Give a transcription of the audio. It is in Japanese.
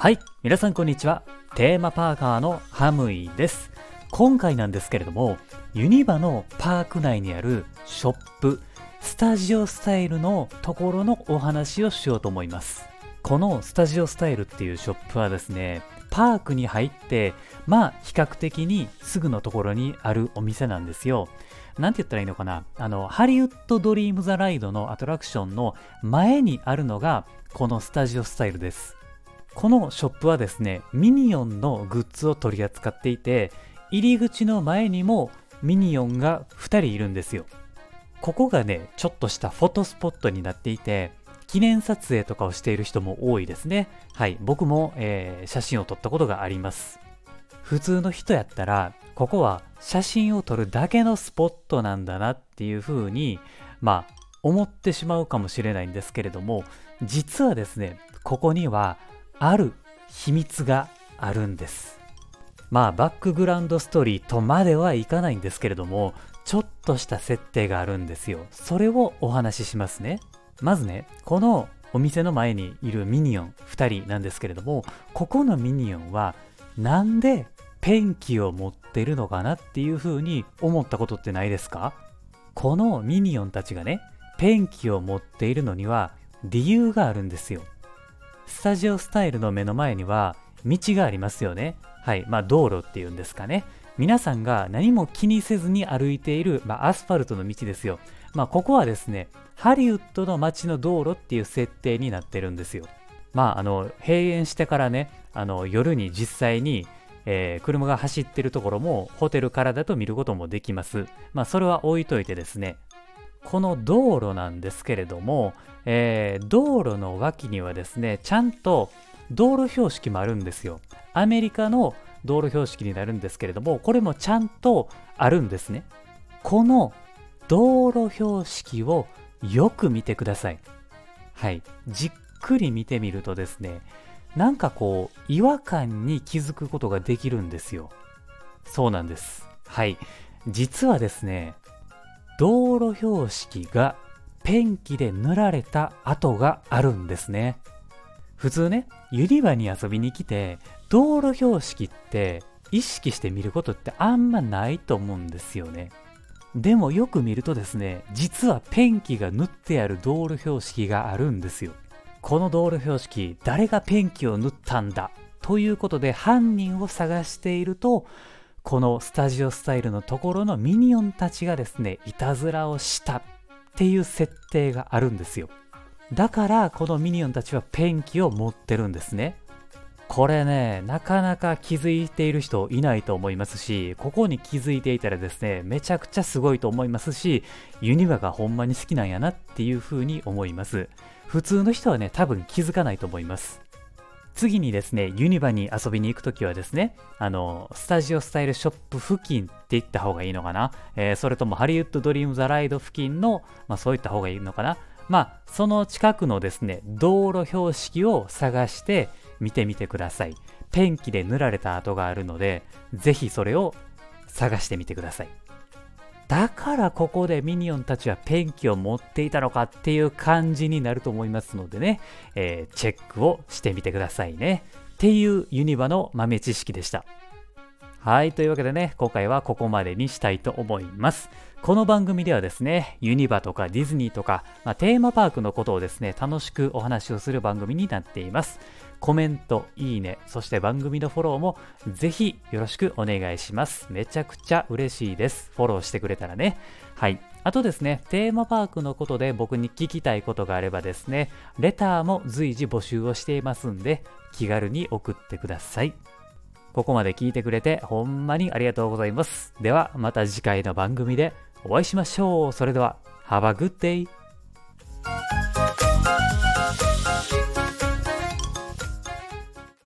はい、皆さんこんにちは。テーマパーカーのハムイです。今回なんですけれども、ユニバのパーク内にあるショップ、スタジオスタイルのところのお話をしようと思います。このスタジオスタイルっていうショップはですね、パークに入って、まあ比較的にすぐのところにあるお店なんですよ。なんて言ったらいいのかなあの、ハリウッドドリームザライドのアトラクションの前にあるのが、このスタジオスタイルです。このショップはですね、ミニオンのグッズを取り扱っていて、入り口の前にもミニオンが2人いるんですよ。ここがね、ちょっとしたフォトスポットになっていて、記念撮影とかをしている人も多いですね。はい、僕も、えー写真を撮ったことがあります。普通の人やったら、ここは写真を撮るだけのスポットなんだなっていう風に、まあ、思ってしまうかもしれないんですけれども、実はですね、ここにはある秘密があるんです。まあ、バックグラウンドストーリーとまではいかないんですけれども、ちょっとした設定があるんですよ。それをお話ししますね。まずね、このお店の前にいるミニオン2人なんですけれども、ここのミニオンはなんでペンキを持ってるのかなっていう風に思ったことってないですか？このミニオンたちがね、ペンキを持っているのには理由があるんですよ。スタジオスタイルの目の前には道がありますよね。はい。まあ道路っていうんですかね。皆さんが何も気にせずに歩いている、まあ、アスファルトの道ですよ。まあここはですね、ハリウッドの街の道路っていう設定になってるんですよ。まああの、閉園してからね、あの夜に実際に、えー車が走ってるところもホテルからだと見ることもできます。まあそれは置いといてですね、この道路なんですけれども、えー道路の脇にはですね、ちゃんと道路標識もあるんですよ。アメリカの道路標識になるんですけれども、これもちゃんとあるんですね。この道路標識をよく見てください。はい。じっくり見てみるとですね、なんかこう、違和感に気づくことができるんですよ。そうなんです。はい。実はですね、道路標識がペンキで塗られた跡があるんですね。普通ね、ユニバに遊びに来て、道路標識って意識して見ることってあんまないと思うんですよね。でもよく見るとですね、実はペンキが塗ってある道路標識があるんですよ。この道路標識、誰がペンキを塗ったんだ？ということで犯人を探していると、このスタジオスタイルのところのミニオンたちがですね、いたずらをしたっていう設定があるんですよ。だから、このミニオンたちはペンキを持ってるんですね。これね、なかなか気づいている人いないと思いますし、ここに気づいていたらですね、めちゃくちゃすごいと思いますし、ユニバがほんまに好きなんやなっていう風に思います。普通の人はね、多分気づかないと思います。次にですね、ユニバに遊びに行くときはですね、あの、スタジオスタイルショップ付近って言った方がいいのかな、えーそれともハリウッドドリームザライド付近の、まあそういった方がいいのかなまあ、その近くのですね、道路標識を探して見てみてください。ペンキで塗られた跡があるので、ぜひそれを探してみてください。だからここでミニオンたちはペンキを持っていたのかっていう感じになると思いますのでね、えーチェックをしてみてくださいね。っていうユニバの豆知識でした。はい。というわけでね、今回はここまでにしたいと思います。この番組ではですね、ユニバとかディズニーとか、まあ、テーマパークのことをですね、楽しくお話をする番組になっています。コメント、いいね、そして番組のフォローもぜひよろしくお願いします。めちゃくちゃ嬉しいです。フォローしてくれたらね。はい。あとですね、テーマパークのことで僕に聞きたいことがあればですね、レターも随時募集をしていますんで、気軽に送ってください。ここまで聞いてくれてほんまにありがとうございます。ではまた次回の番組でお会いしましょう。それでは、Have a good day!